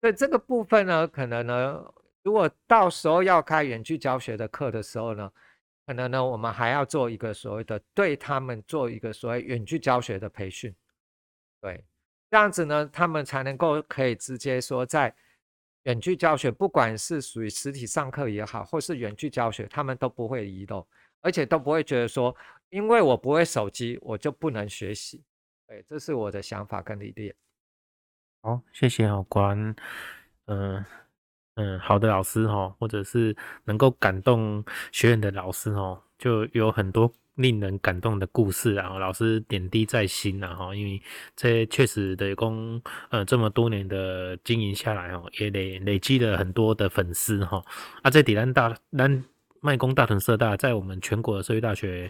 所以这个部分呢，可能呢，如果到时候要开远距教学的课的时候呢，可能呢，我们还要做一个所谓的对他们做一个所谓远距教学的培训，对，这样子呢，他们才能够可以直接说在远距教学，不管是属于实体上课也好，或是远距教学，他们都不会遗漏，而且都不会觉得说，因为我不会手机，我就不能学习。对，这是我的想法跟理念。好，谢谢好官，嗯、嗯，好的老师哈，或者是能够感动学员的老师哦，就有很多令人感动的故事啊。老师点滴在心啊哈，因为这确实的工呃这么多年的经营下来哦，也累累积了很多的粉丝哈。啊，在底兰大兰麦工大屯社大，在我们全国的社区大学。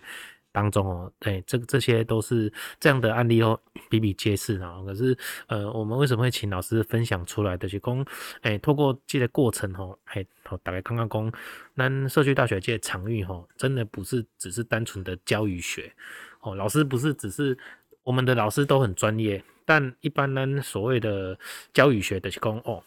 当中哦，对，这这些都是这样的案例哦，比比皆是啊。可是，呃，我们为什么会请老师分享出来的？就是讲，哎，透过这个过程哦，哎，大概刚刚讲，那社区大学这个场域哦，真的不是只是单纯的教与学哦。老师不是只是我们的老师都很专业，但一般呢，所谓的教与学的是讲哦，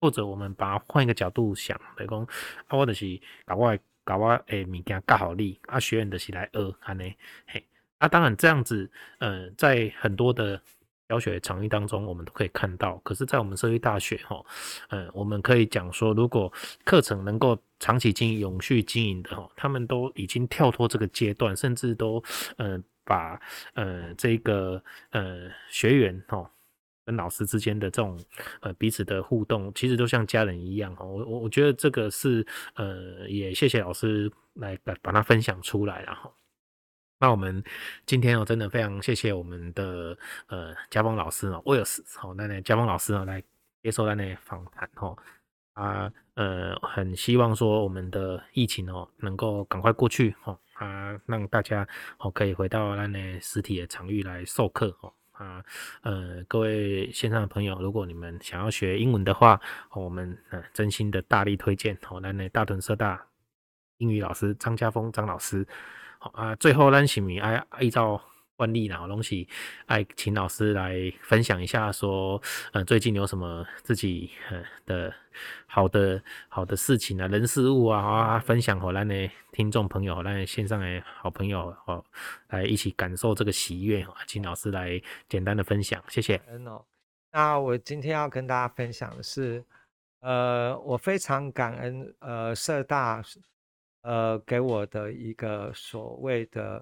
或者我们把它换一个角度想，来讲啊，我就是搞我。搞我诶物件教好你，啊学员就是来学安尼嘿，啊当然这样子，呃在很多的教学场域当中，我们都可以看到。可是，在我们社会大学吼，呃我们可以讲说，如果课程能够长期经营、永续经营的吼，他们都已经跳脱这个阶段，甚至都呃把呃这个呃学员吼。跟老师之间的这种呃彼此的互动，其实都像家人一样哈。我我我觉得这个是呃也谢谢老师来把把它分享出来了哈。那我们今天哦真的非常谢谢我们的呃家峰老师哦，威尔斯好，那那家峰老师哦来接受咱的访谈哈。啊呃很希望说我们的疫情哦能够赶快过去哈啊让大家哦可以回到咱的实体的场域来授课哦。啊，呃，各位线上的朋友，如果你们想要学英文的话，我们呃真心的大力推荐哦，那那大屯社大英语老师张家峰张老师，好啊，最后让请你哎依照。惯例啦，东西爱请老师来分享一下，说，呃，最近有什么自己呃的好的好的事情啊，人事物啊，啊分享好咱的听众朋友，来线上的好朋友哦，来一起感受这个喜悦，请老师来简单的分享，谢谢。嗯哦，那我今天要跟大家分享的是，呃，我非常感恩，呃，社大，呃，给我的一个所谓的。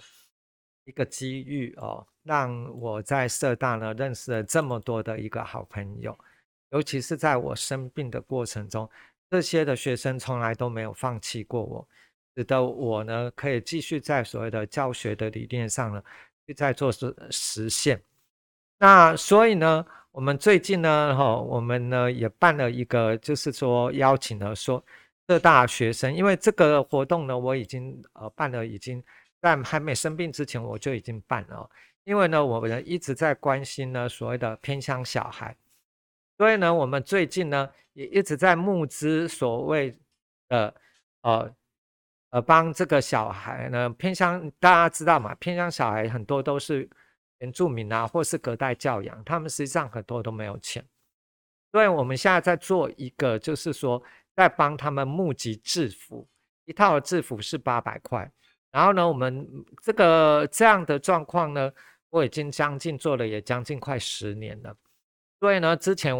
一个机遇哦，让我在社大呢认识了这么多的一个好朋友，尤其是在我生病的过程中，这些的学生从来都没有放弃过我，使得我呢可以继续在所谓的教学的理念上呢去在做实实现。那所以呢，我们最近呢，哈，我们呢也办了一个，就是说邀请了说社大学生，因为这个活动呢，我已经呃办了已经。在还没生病之前，我就已经办了。因为呢，我们一直在关心呢所谓的偏乡小孩，所以呢，我们最近呢也一直在募资所谓的呃呃帮这个小孩呢偏乡，大家知道嘛？偏乡小孩很多都是原住民啊，或是隔代教养，他们实际上很多都没有钱。所以我们现在在做一个，就是说在帮他们募集制服，一套制服是八百块。然后呢，我们这个这样的状况呢，我已经将近做了也将近快十年了。所以呢，之前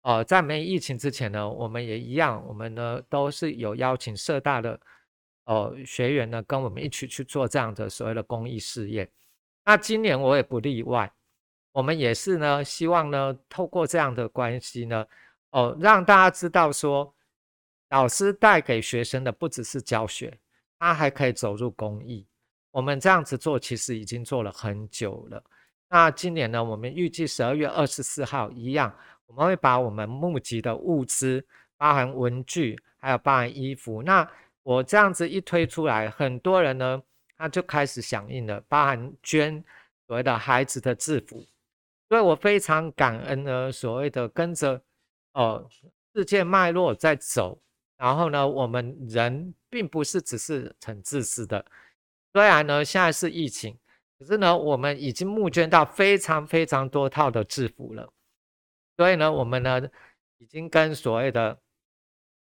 呃在没疫情之前呢，我们也一样，我们呢都是有邀请社大的哦、学员呢跟我们一起去做这样的所谓的公益事业。那今年我也不例外，我们也是呢希望呢透过这样的关系呢，哦、让大家知道说，老师带给学生的不只是教学。他还可以走入公益，我们这样子做其实已经做了很久了。那今年呢，我们预计十二月二十四号一样，我们会把我们募集的物资，包含文具，还有包含衣服。那我这样子一推出来，很多人呢，他就开始响应了，包含捐所谓的孩子的制服。所以我非常感恩呢，所谓的跟着哦世界脉络在走。然后呢，我们人并不是只是很自私的。虽然呢，现在是疫情，可是呢，我们已经募捐到非常非常多套的制服了。所以呢，我们呢已经跟所谓的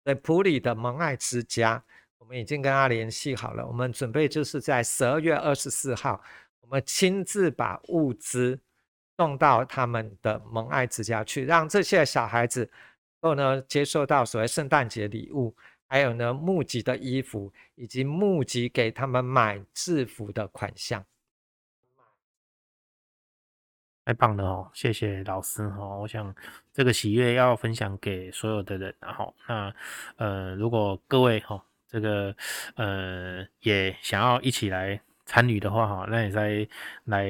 在普里的蒙爱之家，我们已经跟他联系好了。我们准备就是在十二月二十四号，我们亲自把物资送到他们的蒙爱之家去，让这些小孩子。后呢，接受到所谓圣诞节礼物，还有呢，募集的衣服，以及募集给他们买制服的款项，太棒了哦！谢谢老师哦。我想这个喜悦要分享给所有的人，然后那呃，如果各位哈，这个呃也想要一起来参与的话哈，那也在来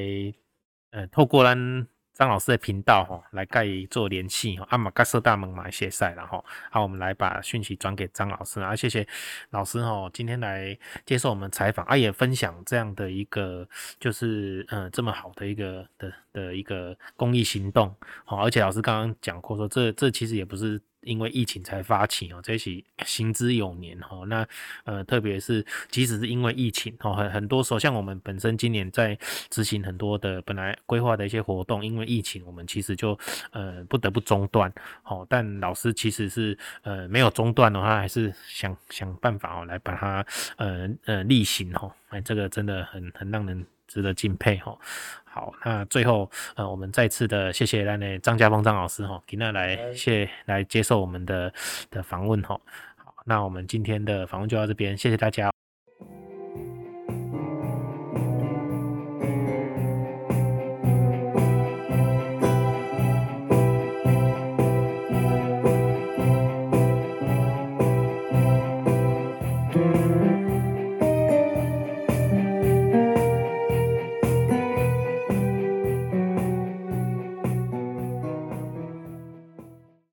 呃透过咱。张老师的频道哈，来盖做联系哈，阿玛嘎色大门马谢赛然后，好，我们来把讯息转给张老师啊，谢谢老师哈，今天来接受我们采访啊，也分享这样的一个就是嗯这么好的一个的的一个公益行动，好，而且老师刚刚讲过说，这这其实也不是。因为疫情才发起哦，这起行之有年哈。那呃，特别是即使是因为疫情哦，很很多时候，像我们本身今年在执行很多的本来规划的一些活动，因为疫情，我们其实就呃不得不中断。好，但老师其实是呃没有中断的话，还是想想办法哦来把它呃呃例行哦。哎，这个真的很很让人值得敬佩哈。好，那最后，呃，我们再次的谢谢那内张家峰张老师哈，给那来谢来接受我们的的访问哈。好，那我们今天的访问就到这边，谢谢大家。